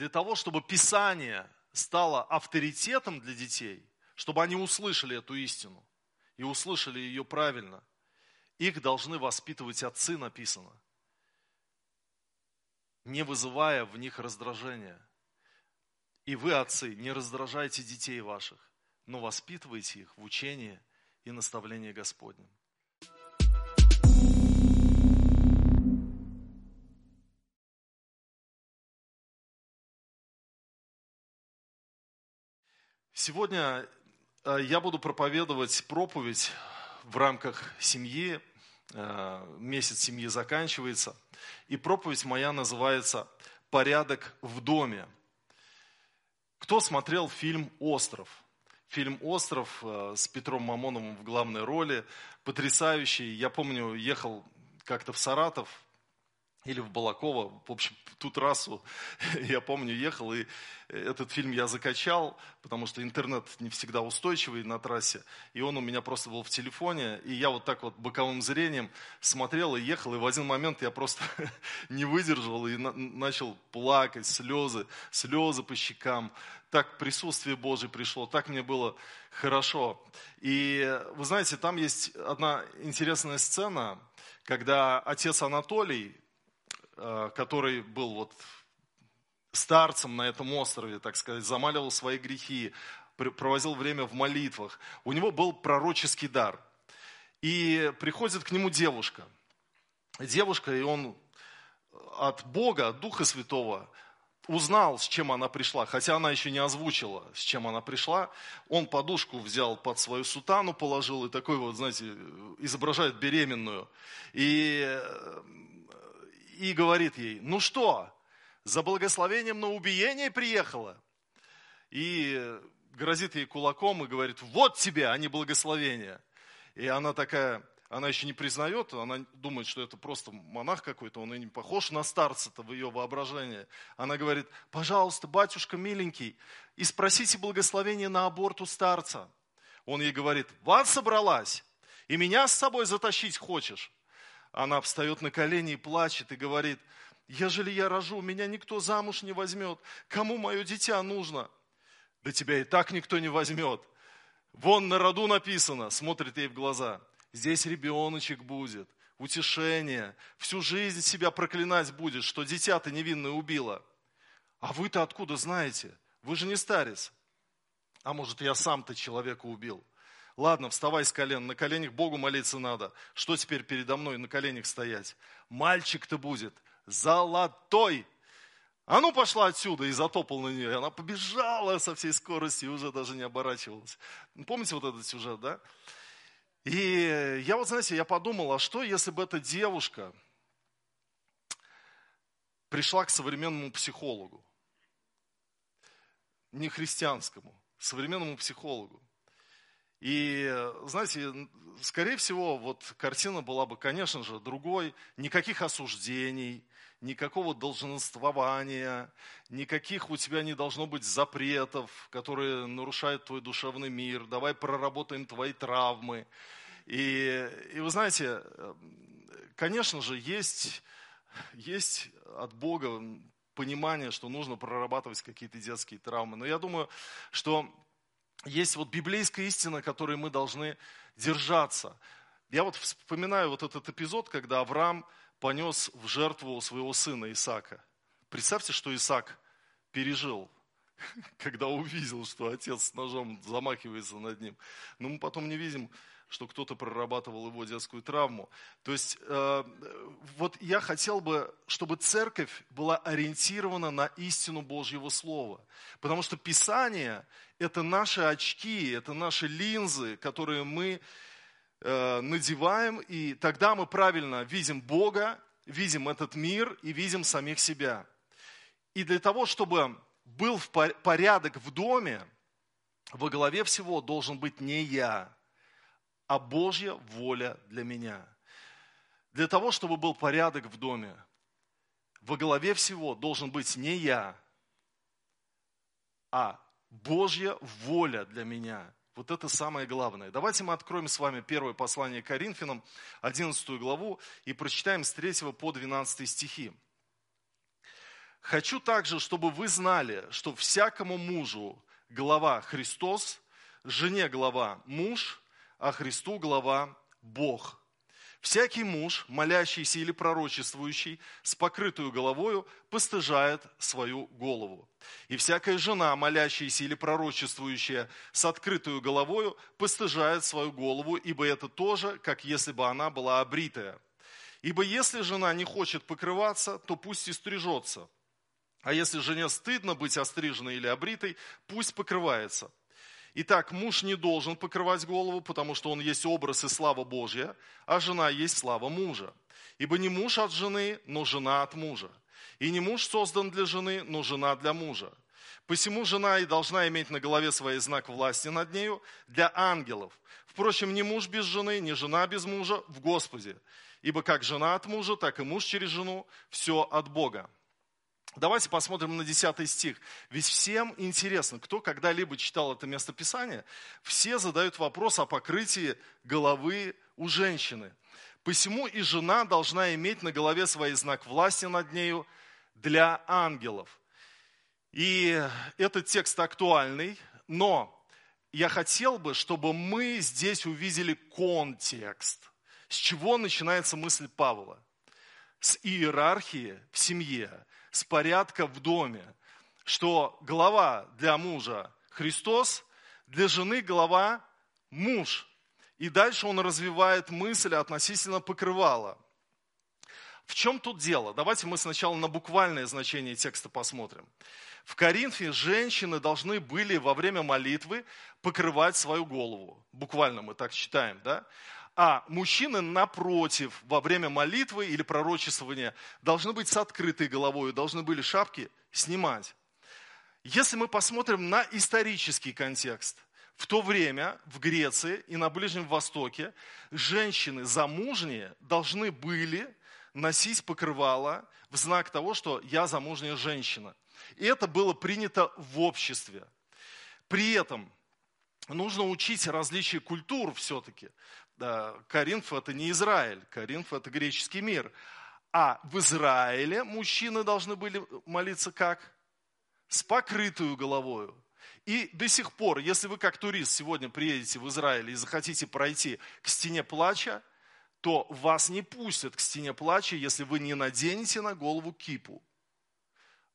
для того, чтобы Писание стало авторитетом для детей, чтобы они услышали эту истину и услышали ее правильно, их должны воспитывать отцы, написано, не вызывая в них раздражения. И вы, отцы, не раздражайте детей ваших, но воспитывайте их в учении и наставлении Господнем. Сегодня э, я буду проповедовать проповедь в рамках семьи. Э, месяц семьи заканчивается. И проповедь моя называется «Порядок в доме». Кто смотрел фильм «Остров»? Фильм «Остров» э, с Петром Мамоновым в главной роли. Потрясающий. Я помню, ехал как-то в Саратов, или в Балаково, в общем, ту трассу, я помню, ехал, и этот фильм я закачал, потому что интернет не всегда устойчивый на трассе, и он у меня просто был в телефоне, и я вот так вот боковым зрением смотрел и ехал, и в один момент я просто не выдержал и на- начал плакать, слезы, слезы по щекам, так присутствие Божие пришло, так мне было хорошо. И вы знаете, там есть одна интересная сцена, когда отец Анатолий, который был вот старцем на этом острове, так сказать, замаливал свои грехи, проводил время в молитвах. У него был пророческий дар. И приходит к нему девушка. Девушка, и он от Бога, от Духа Святого узнал, с чем она пришла, хотя она еще не озвучила, с чем она пришла. Он подушку взял под свою сутану, положил, и такой вот, знаете, изображает беременную. И и говорит ей, ну что, за благословением на убиение приехала? И грозит ей кулаком и говорит, вот тебе, а не благословение. И она такая, она еще не признает, она думает, что это просто монах какой-то, он и не похож на старца-то в ее воображении. Она говорит, пожалуйста, батюшка миленький, и спросите благословение на аборт у старца. Он ей говорит, вот собралась, и меня с собой затащить хочешь? Она встает на колени и плачет и говорит, ежели я рожу, меня никто замуж не возьмет. Кому мое дитя нужно? Да тебя и так никто не возьмет. Вон на роду написано, смотрит ей в глаза. Здесь ребеночек будет, утешение. Всю жизнь себя проклинать будет, что дитя ты невинное убила. А вы-то откуда знаете? Вы же не старец. А может, я сам-то человека убил? Ладно, вставай с колен, на коленях Богу молиться надо. Что теперь передо мной на коленях стоять? Мальчик-то будет золотой. А ну пошла отсюда и затопал на нее. Она побежала со всей скоростью и уже даже не оборачивалась. Помните вот этот сюжет, да? И я вот, знаете, я подумал, а что, если бы эта девушка пришла к современному психологу, не христианскому, современному психологу, и, знаете, скорее всего, вот картина была бы, конечно же, другой. Никаких осуждений, никакого долженствования, никаких у тебя не должно быть запретов, которые нарушают твой душевный мир. Давай проработаем твои травмы. И, и вы знаете, конечно же, есть, есть от Бога понимание, что нужно прорабатывать какие-то детские травмы. Но я думаю, что есть вот библейская истина, которой мы должны держаться. Я вот вспоминаю вот этот эпизод, когда Авраам понес в жертву своего сына Исаака. Представьте, что Исаак пережил, когда увидел, что отец с ножом замахивается над ним. Но мы потом не видим что кто-то прорабатывал его детскую травму. То есть э, вот я хотел бы, чтобы церковь была ориентирована на истину Божьего Слова. Потому что Писание – это наши очки, это наши линзы, которые мы э, надеваем, и тогда мы правильно видим Бога, видим этот мир и видим самих себя. И для того, чтобы был порядок в доме, во главе всего должен быть не я, а Божья воля для меня. Для того, чтобы был порядок в доме, во главе всего должен быть не я, а Божья воля для меня. Вот это самое главное. Давайте мы откроем с вами первое послание Коринфянам, 11 главу, и прочитаем с 3 по 12 стихи. Хочу также, чтобы вы знали, что всякому мужу глава Христос, жене глава муж, а Христу глава Бог. Всякий муж, молящийся или пророчествующий, с покрытую головою, постыжает свою голову. И всякая жена, молящаяся или пророчествующая с открытую головою, постыжает свою голову, ибо это тоже, как если бы она была обритая. Ибо если жена не хочет покрываться, то пусть и стрижется. А если жене стыдно быть остриженной или обритой, пусть покрывается. Итак, муж не должен покрывать голову, потому что он есть образ и слава Божья, а жена есть слава мужа. Ибо не муж от жены, но жена от мужа. И не муж создан для жены, но жена для мужа. Посему жена и должна иметь на голове своей знак власти над нею для ангелов. Впрочем, ни муж без жены, ни жена без мужа в Господе. Ибо как жена от мужа, так и муж через жену, все от Бога. Давайте посмотрим на 10 стих. Ведь всем интересно, кто когда-либо читал это местописание, все задают вопрос о покрытии головы у женщины. Посему и жена должна иметь на голове свой знак власти над нею для ангелов. И этот текст актуальный, но я хотел бы, чтобы мы здесь увидели контекст. С чего начинается мысль Павла? С иерархии в семье с порядка в доме, что глава для мужа Христос, для жены глава муж. И дальше он развивает мысль относительно покрывала. В чем тут дело? Давайте мы сначала на буквальное значение текста посмотрим. В Коринфе женщины должны были во время молитвы покрывать свою голову. Буквально мы так читаем, да? А мужчины, напротив, во время молитвы или пророчествования должны быть с открытой головой, должны были шапки снимать. Если мы посмотрим на исторический контекст, в то время в Греции и на Ближнем Востоке женщины замужние должны были носить покрывало в знак того, что я замужняя женщина. И это было принято в обществе. При этом нужно учить различия культур все-таки. Коринф это не Израиль, Коринф это греческий мир. А в Израиле мужчины должны были молиться как? С покрытую головою. И до сих пор, если вы как турист сегодня приедете в Израиль и захотите пройти к стене плача, то вас не пустят к стене плача, если вы не наденете на голову кипу.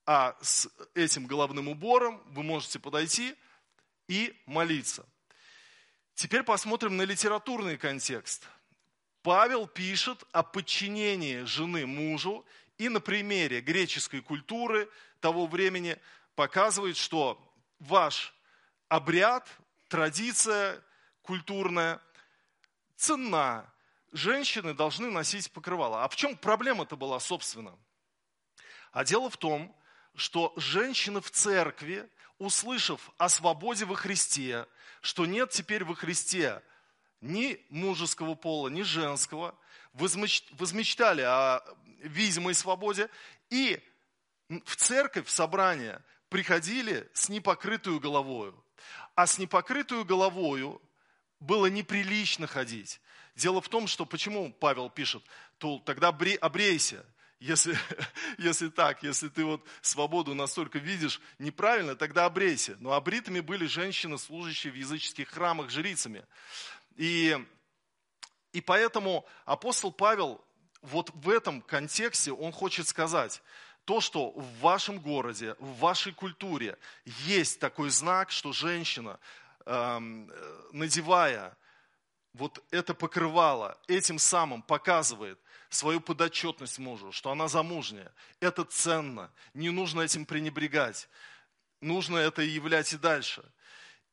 А с этим головным убором вы можете подойти и молиться. Теперь посмотрим на литературный контекст. Павел пишет о подчинении жены мужу и на примере греческой культуры того времени показывает, что ваш обряд, традиция культурная ценна. Женщины должны носить покрывало. А в чем проблема-то была, собственно? А дело в том, что женщины в церкви, услышав о свободе во Христе, что нет теперь во Христе ни мужеского пола, ни женского, возмечтали о видимой свободе и в церковь, в собрание приходили с непокрытую головою. А с непокрытую головою было неприлично ходить. Дело в том, что почему Павел пишет, то тогда обрейся, если, если так, если ты вот свободу настолько видишь неправильно, тогда обрейся. Но обритыми были женщины, служащие в языческих храмах жрицами. И, и поэтому апостол Павел вот в этом контексте он хочет сказать, то, что в вашем городе, в вашей культуре есть такой знак, что женщина, эм, надевая вот это покрывало, этим самым показывает, свою подотчетность мужу, что она замужняя. Это ценно, не нужно этим пренебрегать. Нужно это являть и дальше.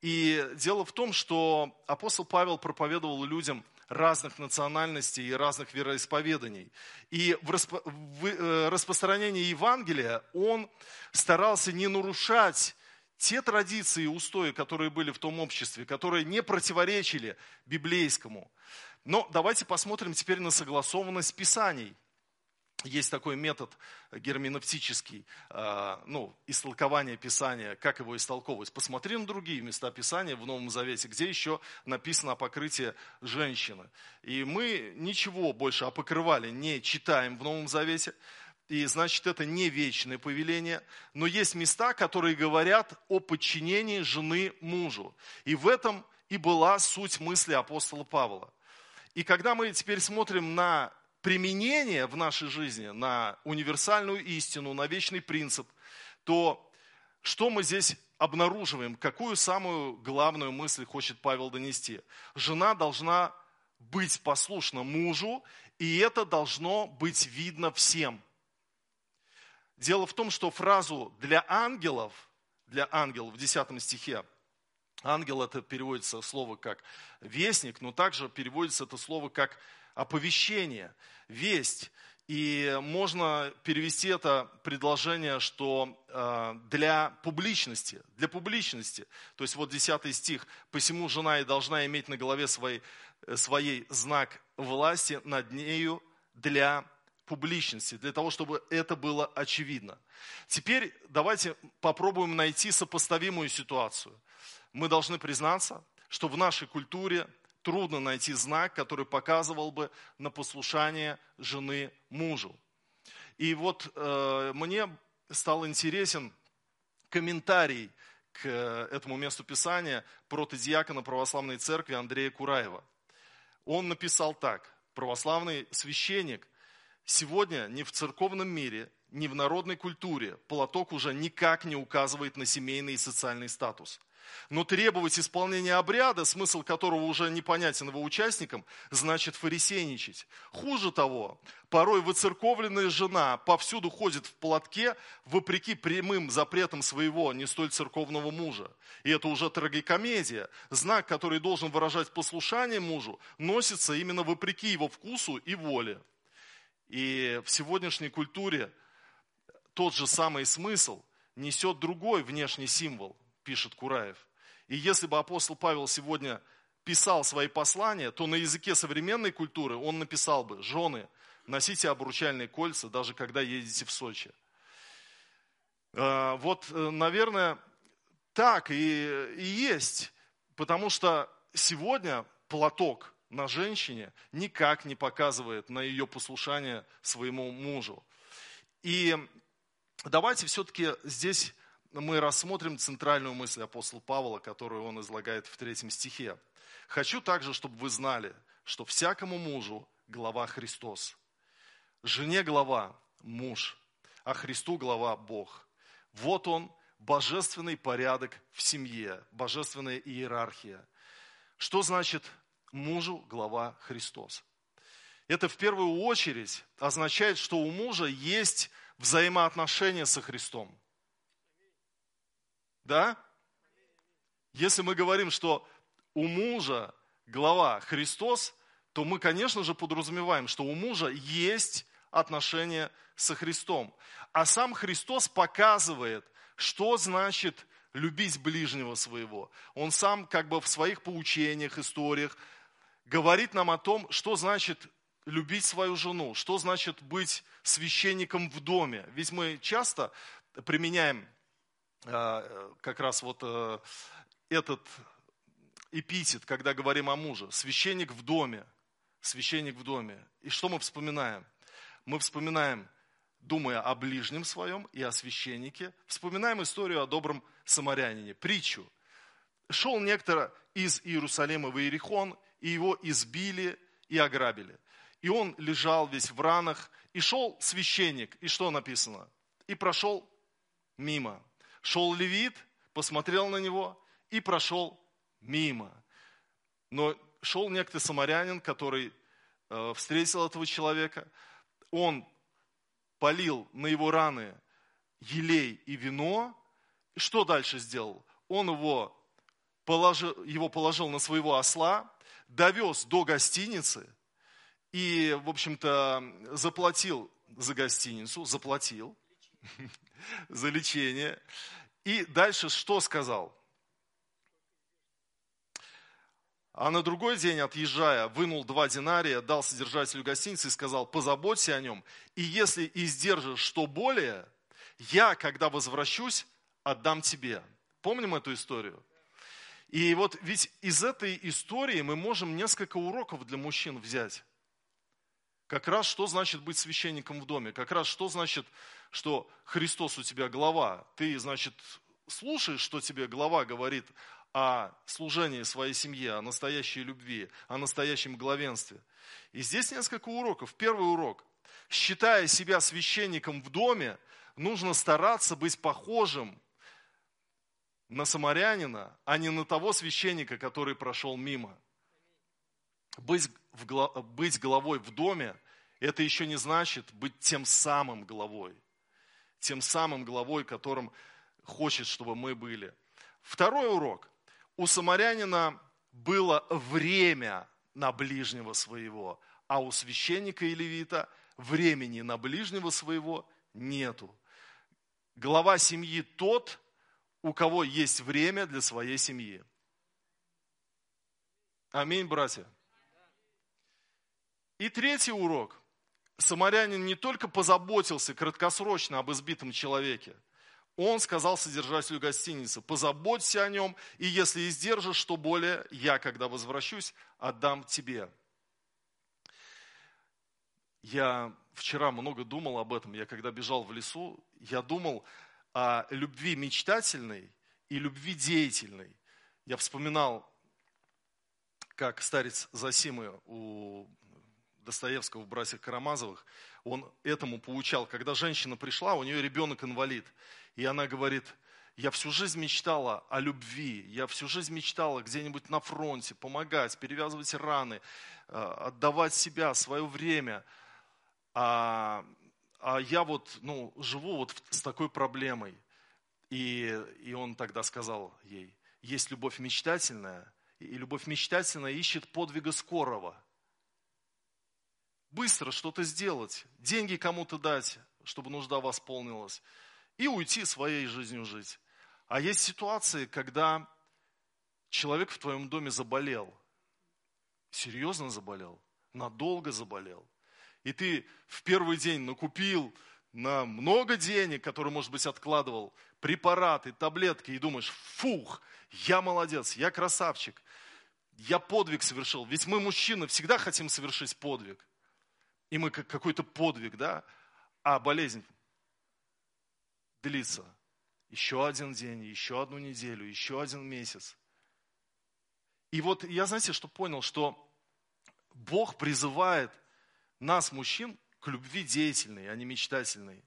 И дело в том, что апостол Павел проповедовал людям разных национальностей и разных вероисповеданий. И в, распо... в э, распространении Евангелия он старался не нарушать те традиции и устои, которые были в том обществе, которые не противоречили библейскому. Но давайте посмотрим теперь на согласованность Писаний. Есть такой метод герменевтический, э, ну, истолкование Писания, как его истолковывать. Посмотри на другие места Писания в Новом Завете, где еще написано о покрытии женщины. И мы ничего больше о покрывале не читаем в Новом Завете. и значит это не вечное повеление, но есть места, которые говорят о подчинении жены мужу. И в этом и была суть мысли апостола Павла. И когда мы теперь смотрим на применение в нашей жизни, на универсальную истину, на вечный принцип, то что мы здесь обнаруживаем? Какую самую главную мысль хочет Павел донести? Жена должна быть послушна мужу, и это должно быть видно всем – Дело в том, что фразу «для ангелов», для ангелов в 10 стихе, ангел это переводится слово как вестник, но также переводится это слово как оповещение, весть. И можно перевести это предложение, что э, для публичности, для публичности. То есть вот 10 стих, «Посему жена и должна иметь на голове своей, э, своей знак власти над нею для публичности, для того, чтобы это было очевидно. Теперь давайте попробуем найти сопоставимую ситуацию. Мы должны признаться, что в нашей культуре трудно найти знак, который показывал бы на послушание жены мужу. И вот э, мне стал интересен комментарий к этому месту Писания протодиакона православной церкви Андрея Кураева. Он написал так. Православный священник Сегодня ни в церковном мире, ни в народной культуре платок уже никак не указывает на семейный и социальный статус. Но требовать исполнения обряда, смысл которого уже непонятен его участникам, значит фарисейничать. Хуже того, порой выцерковленная жена повсюду ходит в платке, вопреки прямым запретам своего не столь церковного мужа. И это уже трагикомедия. Знак, который должен выражать послушание мужу, носится именно вопреки его вкусу и воле. И в сегодняшней культуре тот же самый смысл несет другой внешний символ, пишет Кураев. И если бы апостол Павел сегодня писал свои послания, то на языке современной культуры он написал бы, жены, носите обручальные кольца, даже когда едете в Сочи. А, вот, э, наверное, так и, и есть, потому что сегодня платок на женщине никак не показывает на ее послушание своему мужу. И давайте все-таки здесь мы рассмотрим центральную мысль апостола Павла, которую он излагает в третьем стихе. «Хочу также, чтобы вы знали, что всякому мужу глава Христос, жене глава муж, а Христу глава Бог. Вот он, божественный порядок в семье, божественная иерархия. Что значит мужу глава Христос. Это в первую очередь означает, что у мужа есть взаимоотношения со Христом. Да? Если мы говорим, что у мужа глава Христос, то мы, конечно же, подразумеваем, что у мужа есть отношения со Христом. А сам Христос показывает, что значит любить ближнего своего. Он сам как бы в своих поучениях, историях говорит нам о том, что значит любить свою жену, что значит быть священником в доме. Ведь мы часто применяем как раз вот э, этот эпитет, когда говорим о муже. Священник в доме. Священник в доме. И что мы вспоминаем? Мы вспоминаем, думая о ближнем своем и о священнике, вспоминаем историю о добром самарянине, притчу. Шел некто из Иерусалима в Иерихон, и его избили и ограбили. И он лежал весь в ранах, и шел священник, и что написано? И прошел мимо. Шел левит, посмотрел на него и прошел мимо. Но шел некто самарянин, который э, встретил этого человека. Он полил на его раны елей и вино. Что дальше сделал? Он его положил, его положил на своего осла, довез до гостиницы и, в общем-то, заплатил за гостиницу, заплатил за лечение. И дальше что сказал? А на другой день, отъезжая, вынул два динария, дал содержателю гостиницы и сказал, позаботься о нем, и если издержишь что более, я, когда возвращусь, отдам тебе. Помним эту историю? И вот ведь из этой истории мы можем несколько уроков для мужчин взять, Как раз что значит быть священником в доме? Как раз что значит, что Христос у тебя глава? Ты, значит, слушаешь, что тебе глава говорит о служении своей семье, о настоящей любви, о настоящем главенстве. И здесь несколько уроков. Первый урок. Считая себя священником в доме, нужно стараться быть похожим на самарянина, а не на того священника, который прошел мимо. Быть, в, быть главой в доме, это еще не значит быть тем самым главой. Тем самым главой, которым хочет, чтобы мы были. Второй урок. У самарянина было время на ближнего своего, а у священника и левита времени на ближнего своего нету. Глава семьи тот, у кого есть время для своей семьи. Аминь, братья. И третий урок. Самарянин не только позаботился краткосрочно об избитом человеке, он сказал содержателю гостиницы, позаботься о нем, и если издержишь, что более, я, когда возвращусь, отдам тебе. Я вчера много думал об этом. Я когда бежал в лесу, я думал о любви мечтательной и любви деятельной. Я вспоминал, как старец Засимы у Достоевского в «Братьях Карамазовых», он этому поучал. Когда женщина пришла, у нее ребенок инвалид. И она говорит, я всю жизнь мечтала о любви, я всю жизнь мечтала где-нибудь на фронте помогать, перевязывать раны, э, отдавать себя, свое время. А, а я вот ну, живу вот с такой проблемой. И, и он тогда сказал ей, есть любовь мечтательная, и любовь мечтательная ищет подвига скорого. Быстро что-то сделать, деньги кому-то дать, чтобы нужда восполнилась и уйти своей жизнью жить. А есть ситуации, когда человек в твоем доме заболел, серьезно заболел, надолго заболел. И ты в первый день накупил на много денег, которые, может быть, откладывал, препараты, таблетки, и думаешь, фух, я молодец, я красавчик, я подвиг совершил. Ведь мы, мужчины, всегда хотим совершить подвиг. И мы какой-то подвиг, да? А болезнь длится еще один день, еще одну неделю, еще один месяц. И вот я, знаете, что понял, что Бог призывает нас, мужчин, к любви деятельной, а не мечтательной.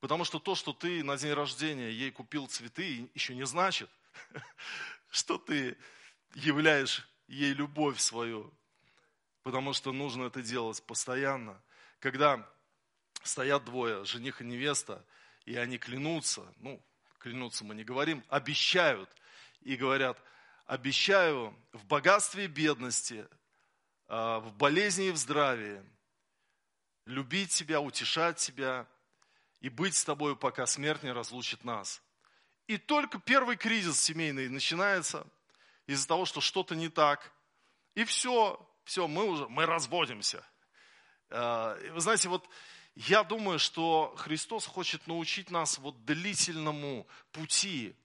Потому что то, что ты на день рождения ей купил цветы, еще не значит, что ты являешь ей любовь свою. Потому что нужно это делать постоянно. Когда стоят двое, жених и невеста, и они клянутся, ну, клянутся мы не говорим, обещают, и говорят, обещаю в богатстве и бедности, а, в болезни и в здравии, любить тебя, утешать тебя и быть с тобой, пока смерть не разлучит нас. И только первый кризис семейный начинается из-за того, что что-то не так. И все, все, мы уже, мы разводимся. А, вы знаете, вот я думаю, что Христос хочет научить нас вот длительному пути,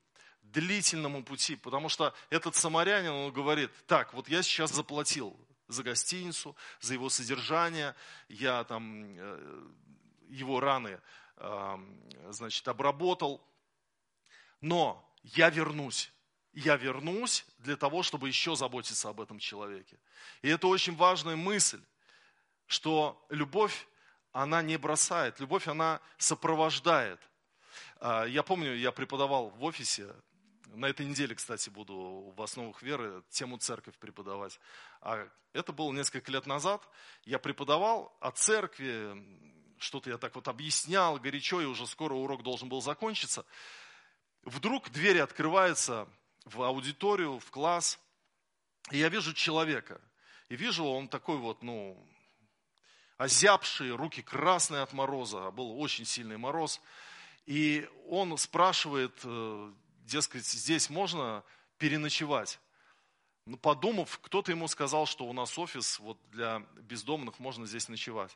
длительному пути, потому что этот самарянин, он говорит, так, вот я сейчас заплатил за гостиницу, за его содержание, я там э, его раны, значит, обработал, но я вернусь. Я вернусь для того, чтобы еще заботиться об этом человеке. И это очень важная мысль, что любовь она не бросает. Любовь, она сопровождает. А, я помню, я преподавал в офисе, на этой неделе, кстати, буду в основах веры тему церковь преподавать. А это было несколько лет назад. Я преподавал о церкви, что-то я так вот объяснял горячо, и уже скоро урок должен был закончиться. Вдруг двери открываются в аудиторию, в класс, и я вижу человека. И вижу, он такой вот, ну, озябшие, руки красные от мороза, а был очень сильный мороз. И он спрашивает, э, дескать, здесь можно переночевать? Ну, подумав, кто-то ему сказал, что у нас офис вот для бездомных, можно здесь ночевать.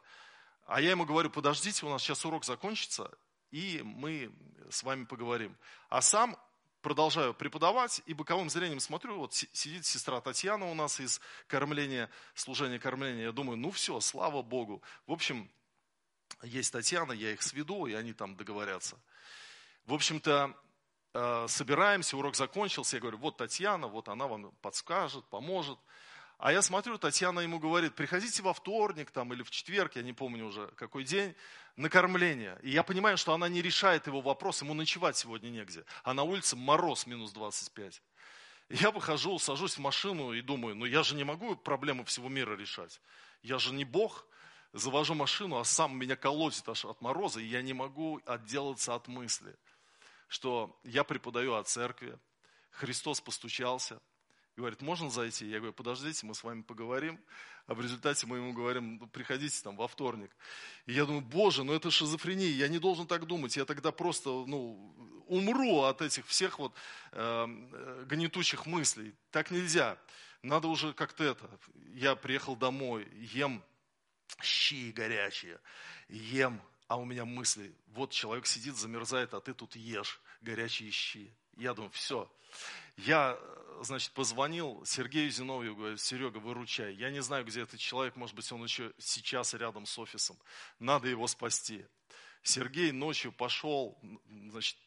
А я ему говорю, подождите, у нас сейчас урок закончится, и мы с вами поговорим. А сам продолжаю преподавать, и боковым зрением смотрю, вот сидит сестра Татьяна у нас из кормления, служения кормления. Я думаю, ну все, слава Богу. В общем, есть Татьяна, я их сведу, и они там договорятся. В общем-то, э, собираемся, урок закончился, я говорю, вот Татьяна, вот она вам подскажет, поможет. А я смотрю, Татьяна ему говорит, приходите во вторник там, или в четверг, я не помню уже какой день, на кормление. И я понимаю, что она не решает его вопрос, ему ночевать сегодня негде. А на улице мороз минус 25. И я выхожу, сажусь в машину и думаю, ну я же не могу проблемы всего мира решать. Я же не Бог. Завожу машину, а сам меня колотит аж от мороза, и я не могу отделаться от мысли, что я преподаю о церкви, Христос постучался, говорит, можно зайти? Я говорю, подождите, мы с вами поговорим. А в результате мы ему говорим, ну, приходите там во вторник. И я думаю, боже, ну это шизофрения, я не должен так думать. Я тогда просто ну, умру от этих всех вот э, гнетущих мыслей. Так нельзя. Надо уже как-то это. Я приехал домой, ем щи горячие, ем, а у меня мысли, вот человек сидит, замерзает, а ты тут ешь горячие щи. Я думаю, все. Я значит, позвонил Сергею Зиновью, говорю, Серега, выручай. Я не знаю, где этот человек, может быть, он еще сейчас рядом с офисом. Надо его спасти. Сергей ночью пошел, значит,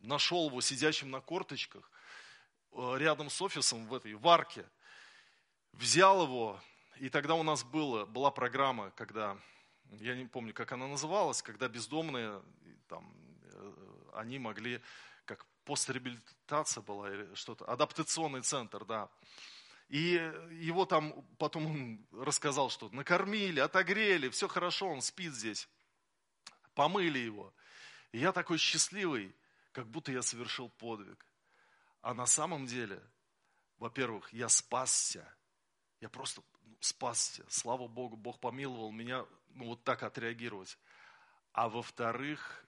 нашел его сидящим на корточках э, рядом с офисом в этой варке, взял его, и тогда у нас было, была программа, когда, я не помню, как она называлась, когда бездомные, там, э, они могли постреабилитация была или что-то, адаптационный центр, да. И его там потом он рассказал, что накормили, отогрели, все хорошо, он спит здесь. Помыли его. И я такой счастливый, как будто я совершил подвиг. А на самом деле, во-первых, я спасся. Я просто ну, спасся. Слава Богу, Бог помиловал меня ну, вот так отреагировать. А во-вторых,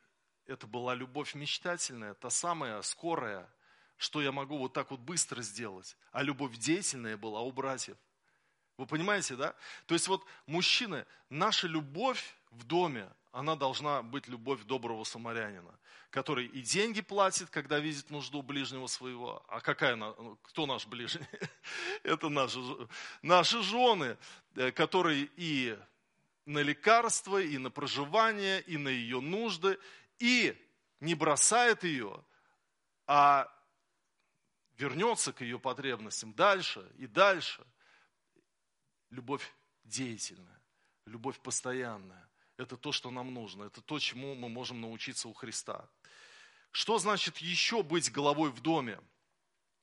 это была любовь мечтательная, та самая скорая, что я могу вот так вот быстро сделать. А любовь деятельная была у братьев. Вы понимаете, да? То есть вот мужчины, наша любовь в доме, она должна быть любовь доброго самарянина, который и деньги платит, когда видит нужду ближнего своего. А какая, ну, кто наш ближний? Это наши, наши жены, э, которые и на лекарства, и на проживание, и на ее нужды, и не бросает ее, а вернется к ее потребностям дальше и дальше. Любовь деятельная, любовь постоянная. Это то, что нам нужно, это то, чему мы можем научиться у Христа. Что значит еще быть головой в доме?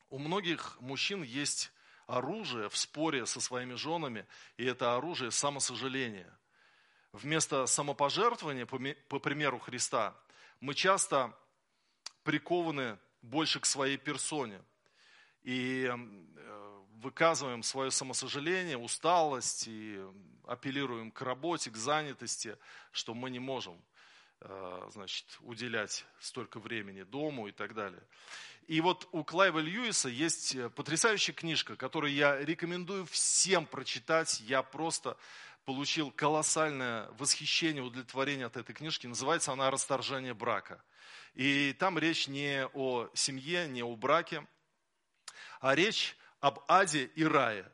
У многих мужчин есть оружие в споре со своими женами, и это оружие самосожаления. Вместо самопожертвования, по примеру Христа, мы часто прикованы больше к своей персоне и э, выказываем свое самосожаление, усталость и апеллируем к работе, к занятости, что мы не можем э, значит, уделять столько времени дому и так далее. И вот у Клайва Льюиса есть э, потрясающая книжка, которую я рекомендую всем прочитать. Я просто получил колоссальное восхищение, удовлетворение от этой книжки. Называется она «Расторжение брака». И там речь не о семье, не о браке, а речь об аде и рае.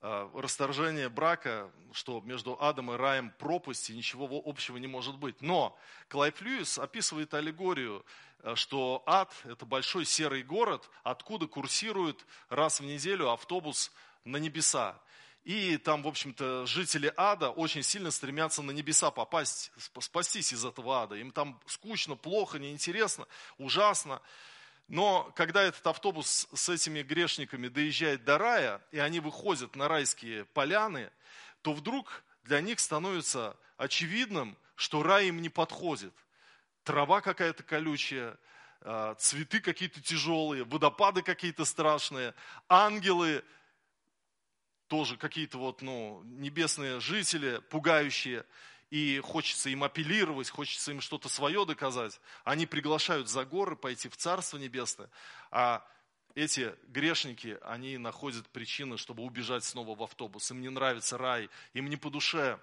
А, расторжение брака, что между адом и раем и ничего общего не может быть. Но Клайв Льюис описывает аллегорию, э, что ад – это большой серый город, откуда курсирует раз в неделю автобус на небеса. И там, в общем-то, жители ада очень сильно стремятся на небеса попасть, спастись из этого ада. Им там скучно, плохо, неинтересно, ужасно. Но когда этот автобус с этими грешниками доезжает до рая, и они выходят на райские поляны, то вдруг для них становится очевидным, что рай им не подходит. Трава какая-то колючая, а, цветы какие-то тяжелые, водопады какие-то страшные, ангелы тоже какие-то вот, ну, небесные жители, пугающие, и хочется им апеллировать, хочется им что-то свое доказать. Они приглашают за горы пойти в Царство Небесное, а эти грешники, они находят причины, чтобы убежать снова в автобус. Им не нравится рай, им не по душе.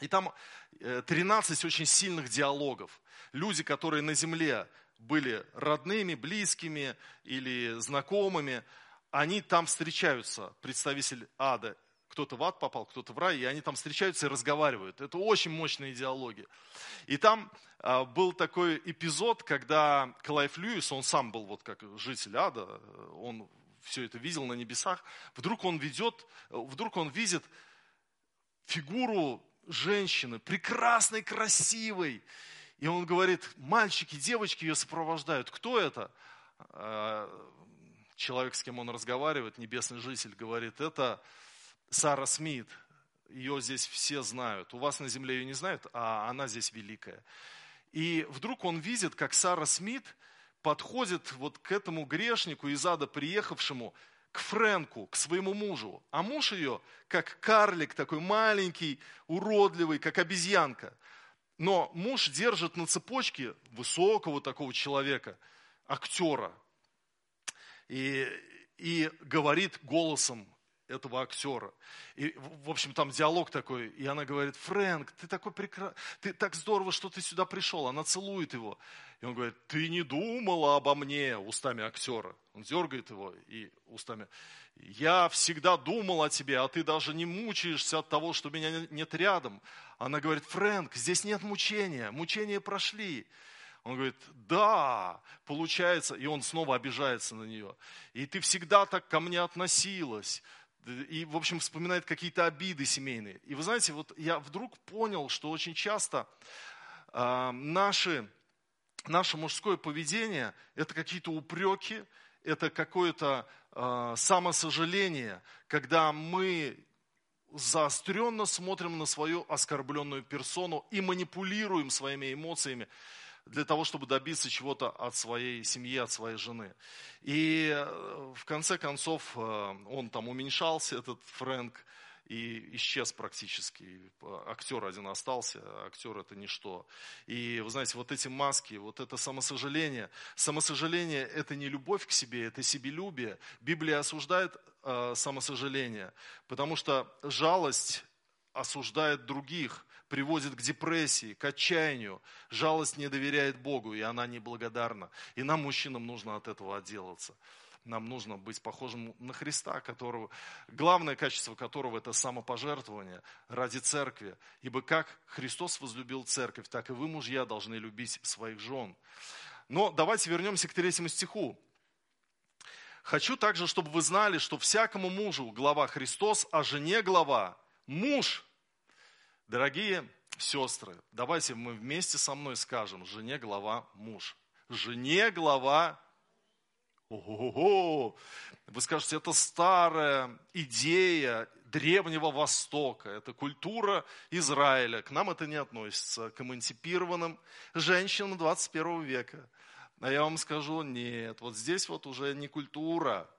И там 13 э, очень сильных диалогов. Люди, которые на земле были родными, близкими или знакомыми, они там встречаются, представитель ада. Кто-то в ад попал, кто-то в рай, и они там встречаются и разговаривают. Это очень мощные диалоги. И там а, был такой эпизод, когда Клайв Льюис, он сам был вот как житель ада, он все это видел на небесах, вдруг он ведет, вдруг он видит фигуру женщины, прекрасной, красивой. И он говорит, мальчики, девочки ее сопровождают. Кто это? Человек, с кем он разговаривает, небесный житель, говорит, это Сара Смит. Ее здесь все знают. У вас на земле ее не знают, а она здесь великая. И вдруг он видит, как Сара Смит подходит вот к этому грешнику из ада приехавшему, к Фрэнку, к своему мужу. А муж ее, как карлик такой маленький, уродливый, как обезьянка. Но муж держит на цепочке высокого такого человека, актера. И, и говорит голосом этого актера. И, в общем, там диалог такой, и она говорит, Фрэнк, ты такой прекрасный, ты так здорово, что ты сюда пришел. Она целует его. И он говорит, ты не думала обо мне устами актера. Он дергает его и устами. Я всегда думал о тебе, а ты даже не мучаешься от того, что меня нет рядом. Она говорит, Фрэнк, здесь нет мучения, мучения прошли. Он говорит, да, получается, и он снова обижается на нее. И ты всегда так ко мне относилась и, в общем, вспоминает какие-то обиды семейные. И вы знаете, вот я вдруг понял, что очень часто э, наши, наше мужское поведение – это какие-то упреки, это какое-то э, самосожаление, когда мы заостренно смотрим на свою оскорбленную персону и манипулируем своими эмоциями для того, чтобы добиться чего-то от своей семьи, от своей жены. И э, в конце концов э, он там уменьшался, этот Фрэнк, и исчез практически. Актер один остался, актер это ничто. И вы знаете, вот эти маски, вот это самосожаление. Самосожаление это не любовь к себе, это себелюбие. Библия осуждает э, самосожаление, потому что жалость осуждает других приводит к депрессии, к отчаянию. Жалость не доверяет Богу, и она неблагодарна. И нам, мужчинам, нужно от этого отделаться. Нам нужно быть похожим на Христа, которого, главное качество которого это самопожертвование ради церкви. Ибо как Христос возлюбил церковь, так и вы, мужья, должны любить своих жен. Но давайте вернемся к третьему стиху. Хочу также, чтобы вы знали, что всякому мужу глава Христос, а жене глава муж Дорогие сестры, давайте мы вместе со мной скажем, жене глава муж. Жене глава Ого-го! Вы скажете, это старая идея Древнего Востока, это культура Израиля. К нам это не относится, к эмансипированным женщинам 21 века. А я вам скажу, нет, вот здесь вот уже не культура,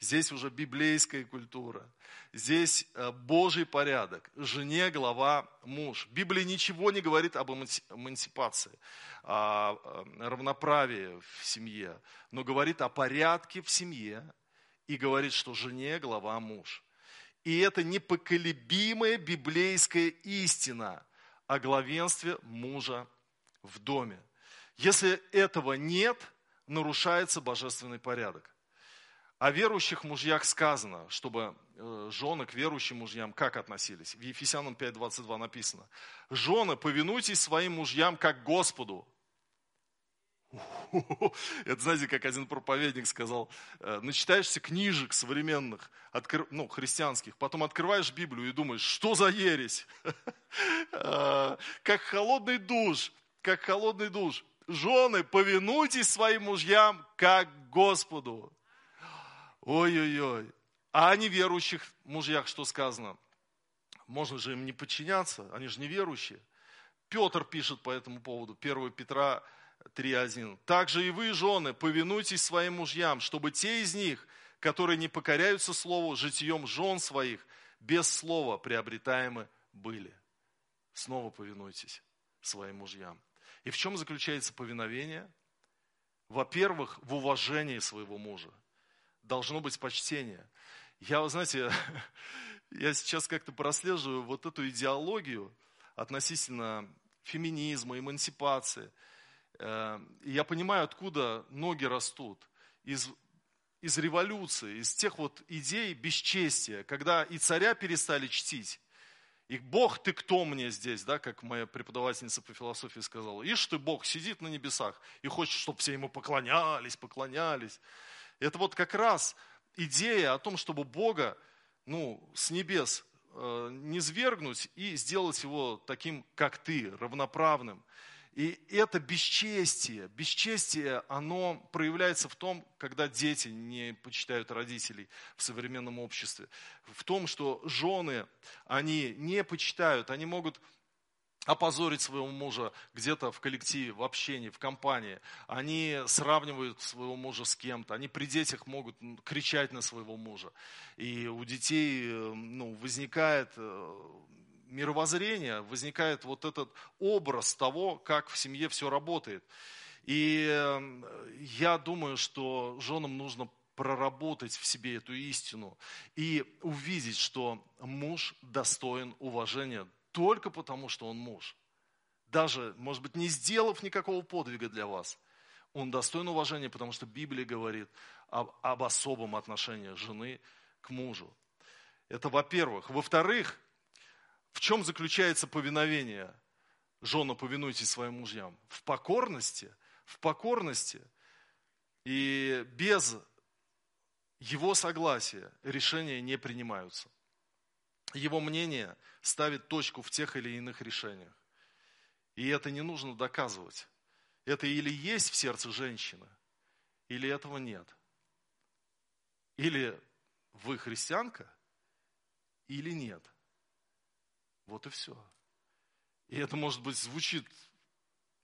Здесь уже библейская культура. Здесь э, Божий порядок. Жене глава муж. Библия ничего не говорит об эмансипации, о равноправии в семье, но говорит о порядке в семье и говорит, что жене глава муж. И это непоколебимая библейская истина о главенстве мужа в доме. Если этого нет, нарушается божественный порядок. О верующих мужьях сказано, чтобы э, жены к верующим мужьям как относились. В Ефесянам 5.22 написано. Жены, повинуйтесь своим мужьям как Господу. Это знаете, как один проповедник сказал, э, начитаешься книжек современных, ну, христианских, потом открываешь Библию и думаешь, что за ересь? Э, как холодный душ, как холодный душ. Жены, повинуйтесь своим мужьям как Господу. Ой-ой-ой. А о неверующих мужьях что сказано? Можно же им не подчиняться, они же неверующие. Петр пишет по этому поводу, 1 Петра 3.1. Также и вы, жены, повинуйтесь своим мужьям, чтобы те из них, которые не покоряются слову, житием жен своих, без слова приобретаемы были. Снова повинуйтесь своим мужьям. И в чем заключается повиновение? Во-первых, в уважении своего мужа должно быть почтение. Я, вы знаете, я сейчас как-то прослеживаю вот эту идеологию относительно феминизма, эмансипации. Э, и я понимаю, откуда ноги растут. Из, из революции, из тех вот идей бесчестия, когда и царя перестали чтить, и Бог, ты кто мне здесь, да, как моя преподавательница по философии сказала. Ишь ты, Бог сидит на небесах и хочет, чтобы все ему поклонялись, поклонялись. Это вот как раз идея о том, чтобы Бога ну, с небес э, не свергнуть и сделать его таким, как ты, равноправным. И это бесчестие, бесчестие, оно проявляется в том, когда дети не почитают родителей в современном обществе. В том, что жены, они не почитают, они могут опозорить своего мужа где-то в коллективе, в общении, в компании. Они сравнивают своего мужа с кем-то. Они при детях могут кричать на своего мужа. И у детей э, ну, возникает э, мировоззрение, возникает вот этот образ того, как в семье все работает. И э, я думаю, что женам нужно проработать в себе эту истину и увидеть, что муж достоин уважения только потому, что он муж. Даже, может быть, не сделав никакого подвига для вас, он достоин уважения, потому что Библия говорит об, об особом отношении жены к мужу. Это во-первых. Во-вторых, в чем заключается повиновение? Жена, повинуйтесь своим мужьям. В покорности. В покорности. И без его согласия решения не принимаются его мнение ставит точку в тех или иных решениях. И это не нужно доказывать. Это или есть в сердце женщины, или этого нет. Или вы христианка, или нет. Вот и все. И это, может быть, звучит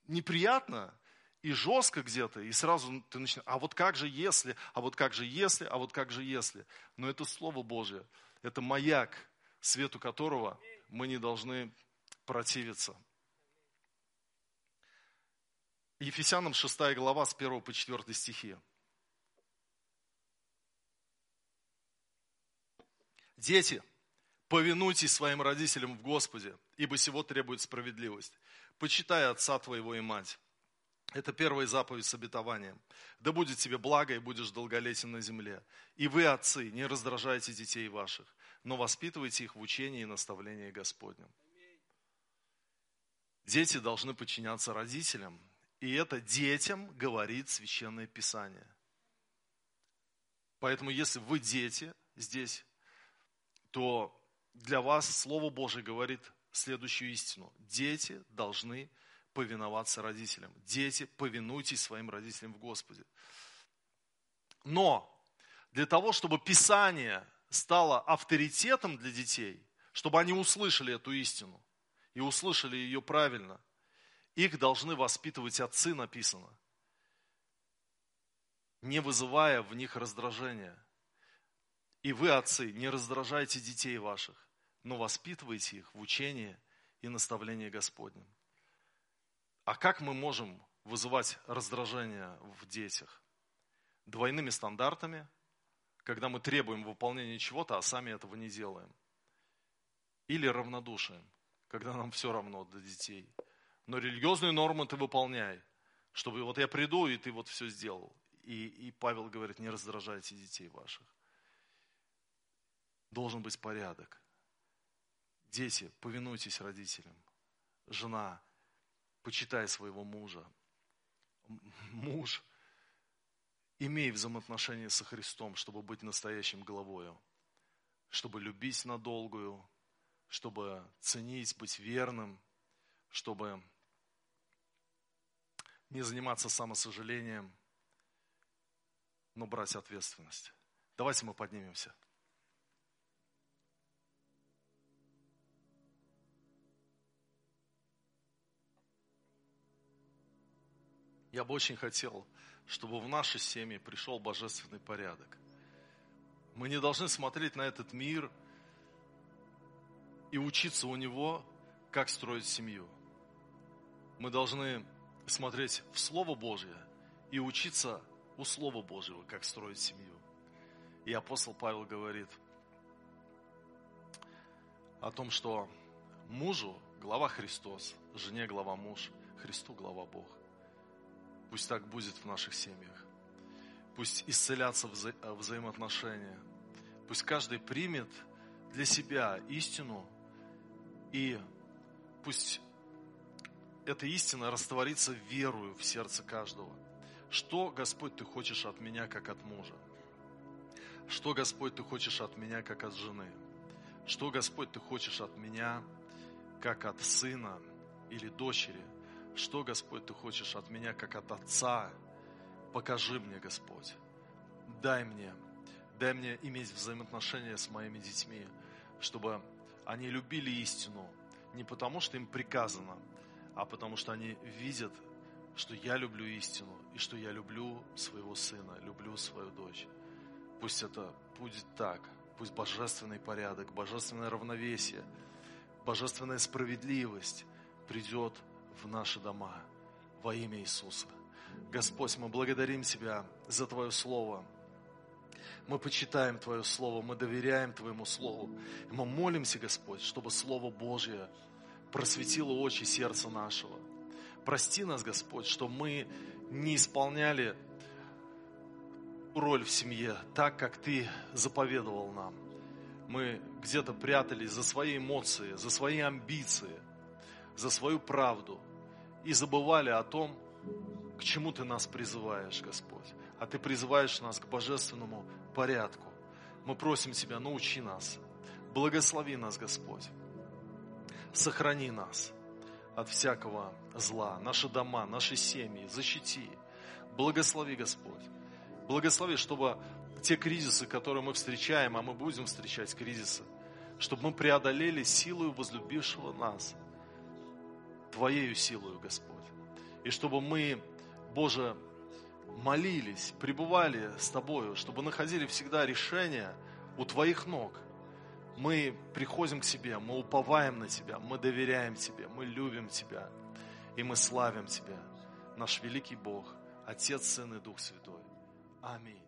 неприятно и жестко где-то, и сразу ты начинаешь, а вот как же если, а вот как же если, а вот как же если. Но это Слово Божье, это маяк, свету которого мы не должны противиться. Ефесянам 6 глава с 1 по 4 стихи. Дети, повинуйтесь своим родителям в Господе, ибо сего требует справедливость. Почитай отца твоего и мать. Это первая заповедь с обетованием. Да будет тебе благо, и будешь долголетен на земле. И вы, отцы, не раздражайте детей ваших, но воспитывайте их в учении и наставлении Господнем. Дети должны подчиняться родителям, и это детям говорит Священное Писание. Поэтому, если вы дети здесь, то для вас Слово Божие говорит следующую истину. Дети должны повиноваться родителям. Дети, повинуйтесь своим родителям в Господе. Но для того, чтобы Писание стала авторитетом для детей, чтобы они услышали эту истину и услышали ее правильно, их должны воспитывать отцы, написано, не вызывая в них раздражения. И вы, отцы, не раздражайте детей ваших, но воспитывайте их в учении и наставлении Господнем. А как мы можем вызывать раздражение в детях? Двойными стандартами – когда мы требуем выполнения чего-то, а сами этого не делаем. Или равнодушием, когда нам все равно до детей. Но религиозные нормы ты выполняй, чтобы вот я приду, и ты вот все сделал. И, и Павел говорит, не раздражайте детей ваших. Должен быть порядок. Дети, повинуйтесь родителям. Жена, почитай своего мужа. Муж – имей взаимоотношения со Христом, чтобы быть настоящим главою, чтобы любить надолгую, чтобы ценить, быть верным, чтобы не заниматься самосожалением, но брать ответственность. Давайте мы поднимемся. Я бы очень хотел, чтобы в нашей семье пришел божественный порядок. Мы не должны смотреть на этот мир и учиться у него, как строить семью. Мы должны смотреть в Слово Божье и учиться у Слова Божьего, как строить семью. И апостол Павел говорит о том, что мужу глава Христос, жене глава муж, Христу глава Бог. Пусть так будет в наших семьях. Пусть исцелятся вза взаимоотношения. Пусть каждый примет для себя истину и пусть эта истина растворится верою в сердце каждого. Что, Господь, Ты хочешь от меня, как от мужа? Что, Господь, Ты хочешь от меня, как от жены? Что, Господь, Ты хочешь от меня, как от сына или дочери? Что, Господь, Ты хочешь от меня, как от отца? Покажи мне, Господь. Дай мне, дай мне иметь взаимоотношения с моими детьми, чтобы они любили истину не потому, что им приказано, а потому что они видят, что я люблю истину и что я люблю своего сына, люблю свою дочь. Пусть это будет так. Пусть божественный порядок, божественное равновесие, божественная справедливость придет в наши дома во имя Иисуса. Господь, мы благодарим Тебя за Твое Слово. Мы почитаем Твое Слово, мы доверяем Твоему Слову. И мы молимся, Господь, чтобы Слово Божье просветило очи сердца нашего. Прости нас, Господь, что мы не исполняли роль в семье так, как Ты заповедовал нам. Мы где-то прятались за свои эмоции, за свои амбиции, за свою правду и забывали о том, к чему Ты нас призываешь, Господь. А Ты призываешь нас к божественному порядку. Мы просим Тебя, научи нас, благослови нас, Господь. Сохрани нас от всякого зла, наши дома, наши семьи, защити. Благослови, Господь. Благослови, чтобы те кризисы, которые мы встречаем, а мы будем встречать кризисы, чтобы мы преодолели силою возлюбившего нас, Твоею силою, Господь. И чтобы мы, Боже, молились, пребывали с Тобою, чтобы находили всегда решение у Твоих ног. Мы приходим к Тебе, мы уповаем на Тебя, мы доверяем Тебе, мы любим Тебя, и мы славим Тебя, наш великий Бог, Отец, Сын и Дух Святой. Аминь.